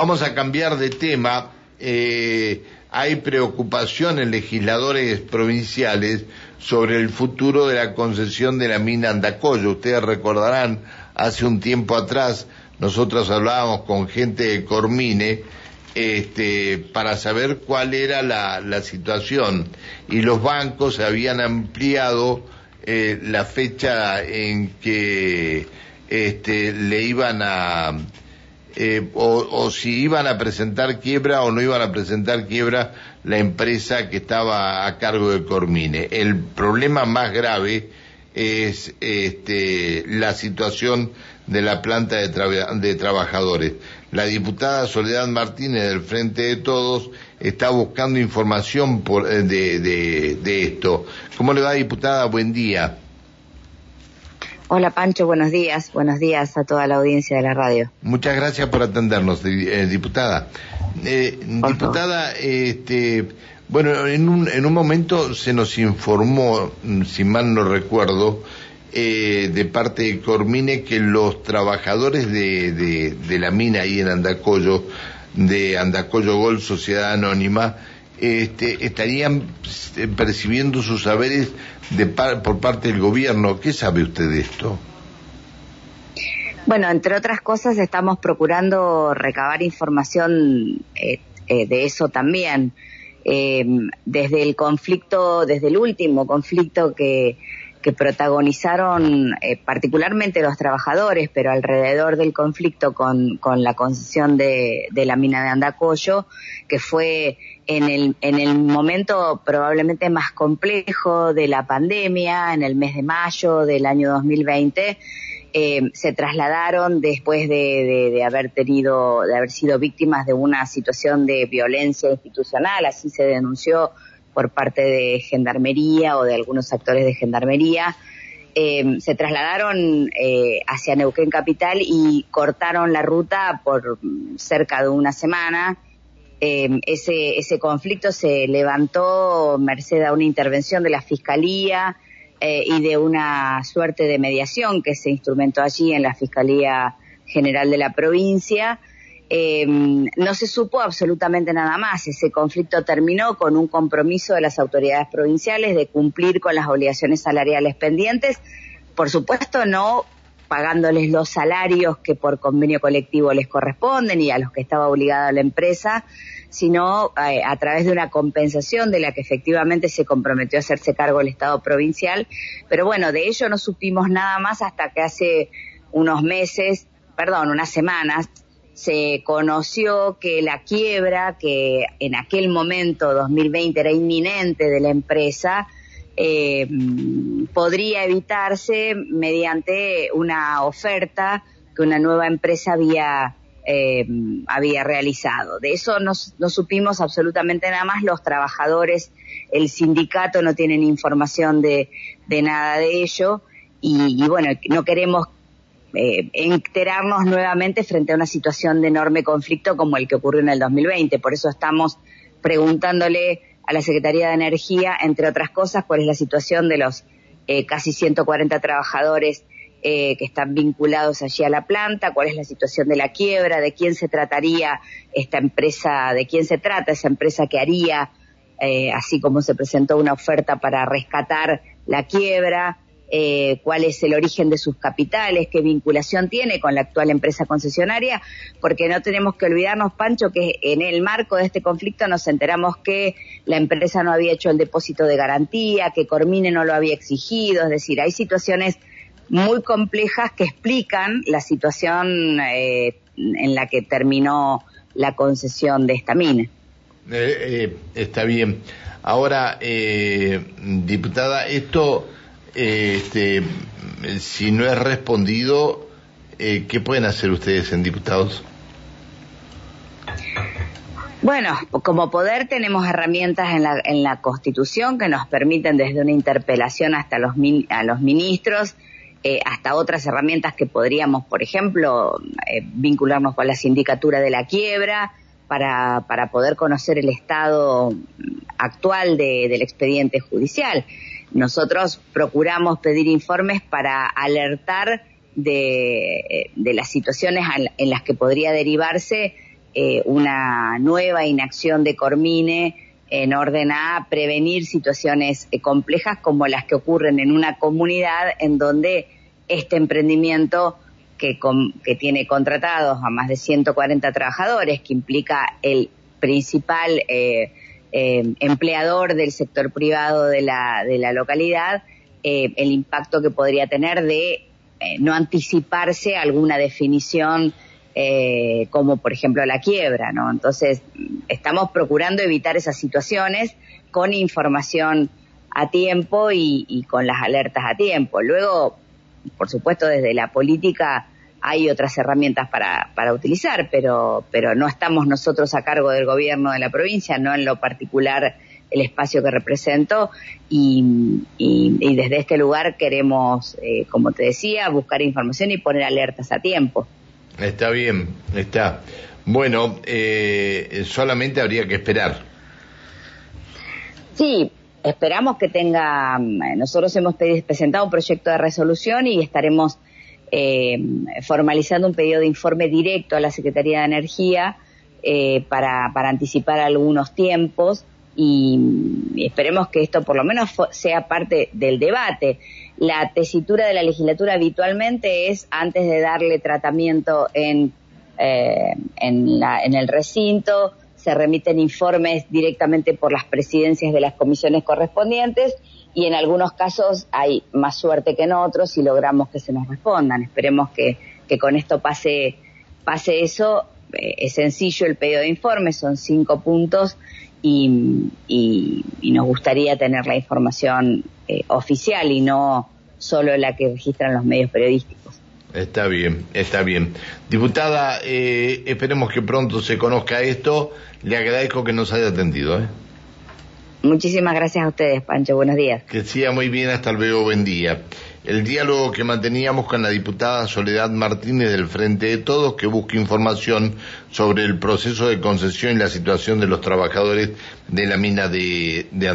Vamos a cambiar de tema. Eh, hay preocupación en legisladores provinciales sobre el futuro de la concesión de la mina Andacoyo. Ustedes recordarán, hace un tiempo atrás nosotros hablábamos con gente de Cormine este, para saber cuál era la, situación y los bancos habían ampliado eh, la fecha en que este, le iban a eh, o, si iban a presentar quiebra o no iban a presentar quiebra la empresa que estaba a cargo de Cormine. El problema más grave es este, la situación de la planta de, trabajadores. La diputada Soledad Martínez del Frente de Todos está buscando información por, eh, de, de, de esto. ¿Cómo le va, diputada? Buen día. Hola Pancho, buenos días. Buenos días a toda la audiencia de la radio. Muchas gracias por atendernos, eh, diputada. Eh, diputada, este, bueno, en un, en un momento se nos informó, mm, si mal no recuerdo, eh, de parte de Cormine que los trabajadores de, de, de la mina ahí en Andacoyo, de Andacoyo Gol Sociedad Anónima, este, estarían percibiendo sus saberes de por parte del gobierno. ¿Qué sabe usted de esto? Bueno, entre otras cosas, estamos procurando recabar información eh, eh, de eso también. Eh, desde el conflicto, desde el último conflicto que, que protagonizaron particularmente los trabajadores, pero alrededor del conflicto con, con la concesión de, de la mina de Andacoyo, que fue en el, en el momento probablemente más complejo de la pandemia, en el mes de mayo del año 2020, eh, se trasladaron después de, de, haber tenido, de haber sido víctimas de una situación de violencia institucional, así se denunció por parte de Gendarmería o de algunos actores de Gendarmería. Eh, se trasladaron eh, hacia Neuquén Capital y cortaron la ruta por cerca de una semana Em, ese, ese conflicto se levantó merced a una intervención de la Fiscalía eh, y de una suerte de mediación que se instrumentó allí en la Fiscalía General de la provincia. Em, no se supo absolutamente nada más. Ese conflicto terminó con un compromiso de las autoridades provinciales de cumplir con las obligaciones salariales pendientes. Por supuesto, no pagándoles los salarios que por convenio colectivo les corresponden y a los que estaba obligada la empresa, sino eh, a través de una compensación de la que efectivamente se comprometió a hacerse cargo el Estado provincial. Pero bueno, de ello no supimos nada más hasta que hace unos meses, perdón, unas semanas, se conoció que la quiebra, que en aquel momento, 2020, era inminente de la empresa, eh, podría evitarse mediante una oferta que una nueva empresa había eh, había realizado. De eso no, supimos absolutamente nada más. Los trabajadores, el sindicato no tienen información de, nada de ello y, bueno, no queremos eh, enterarnos nuevamente frente a una situación de enorme conflicto como el que ocurrió en el 2020. Por eso estamos preguntándole a la Secretaría de Energía, entre otras cosas, cuál es la situación de los eh, casi 140 trabajadores eh, que están vinculados allí a la planta, cuál es la situación de la quiebra, de quién se trataría esta empresa, de quién se trata esa empresa que haría, eh, así como se presentó una oferta para rescatar la quiebra, eh, cuál es el origen de sus capitales, qué vinculación tiene con la actual empresa concesionaria, porque no tenemos que olvidarnos, Pancho, que en el marco de este conflicto nos enteramos que la empresa no había hecho el depósito de garantía, que Cormine no lo había exigido, es decir, hay situaciones muy complejas que explican la situación eh, en la que terminó la concesión de esta mina. Eh, está bien. Ahora, diputada, esto este, si no es respondido, eh, ¿qué pueden hacer ustedes en diputados? Bueno, como poder tenemos herramientas en la, en la Constitución que nos permiten desde una interpelación hasta los, a los ministros, eh, hasta otras herramientas que podríamos, por ejemplo, eh, vincularnos con la sindicatura de la quiebra para, para poder conocer el estado actual del expediente judicial. Nosotros procuramos pedir informes para alertar de, las situaciones en las que podría derivarse eh, una nueva inacción de Cormine en orden a prevenir situaciones eh, complejas como las que ocurren en una comunidad en donde este emprendimiento que, que tiene contratados a más de 140 trabajadores, que implica el principal eh, eh, empleador del sector privado de la, de la localidad, eh, el impacto que podría tener de no anticiparse alguna definición como por ejemplo la quiebra, ¿no? Entonces estamos procurando evitar esas situaciones con información a tiempo y, y con las alertas a tiempo. Luego, por supuesto, desde la política hay otras herramientas para, para utilizar, pero, pero no estamos nosotros a cargo del gobierno de la provincia, no en lo particular el espacio que represento y, y, desde este lugar queremos, eh, como te decía, buscar información y poner alertas a tiempo. Está bien, está. Bueno, eh, solamente habría que esperar. Sí, esperamos que tenga, nosotros hemos presentado un proyecto de resolución y estaremos eh, formalizando un pedido de informe directo a la Secretaría de Energía eh, para, anticipar algunos tiempos y, esperemos que esto por lo menos sea parte del debate. La tesitura de la legislatura habitualmente es antes de darle tratamiento en, eh, en el recinto, se remiten informes directamente por las presidencias de las comisiones correspondientes y en algunos casos hay más suerte que en otros y logramos que se nos respondan. Esperemos que, que con esto pase, pase eso. Eh, es sencillo el pedido de informe, son cinco puntos y, y, nos gustaría tener la información eh, oficial y no solo la que registran los medios periodísticos. Está bien, está bien. Diputada, eh, esperemos que pronto se conozca esto. Le agradezco que nos haya atendido. ¿eh? Muchísimas gracias a ustedes, Pancho. Buenos días. Que siga muy bien, hasta luego, buen día. El diálogo que manteníamos con la diputada Soledad Martínez del Frente de Todos, que busca información sobre el proceso de concesión y la situación de los trabajadores de la mina de, de.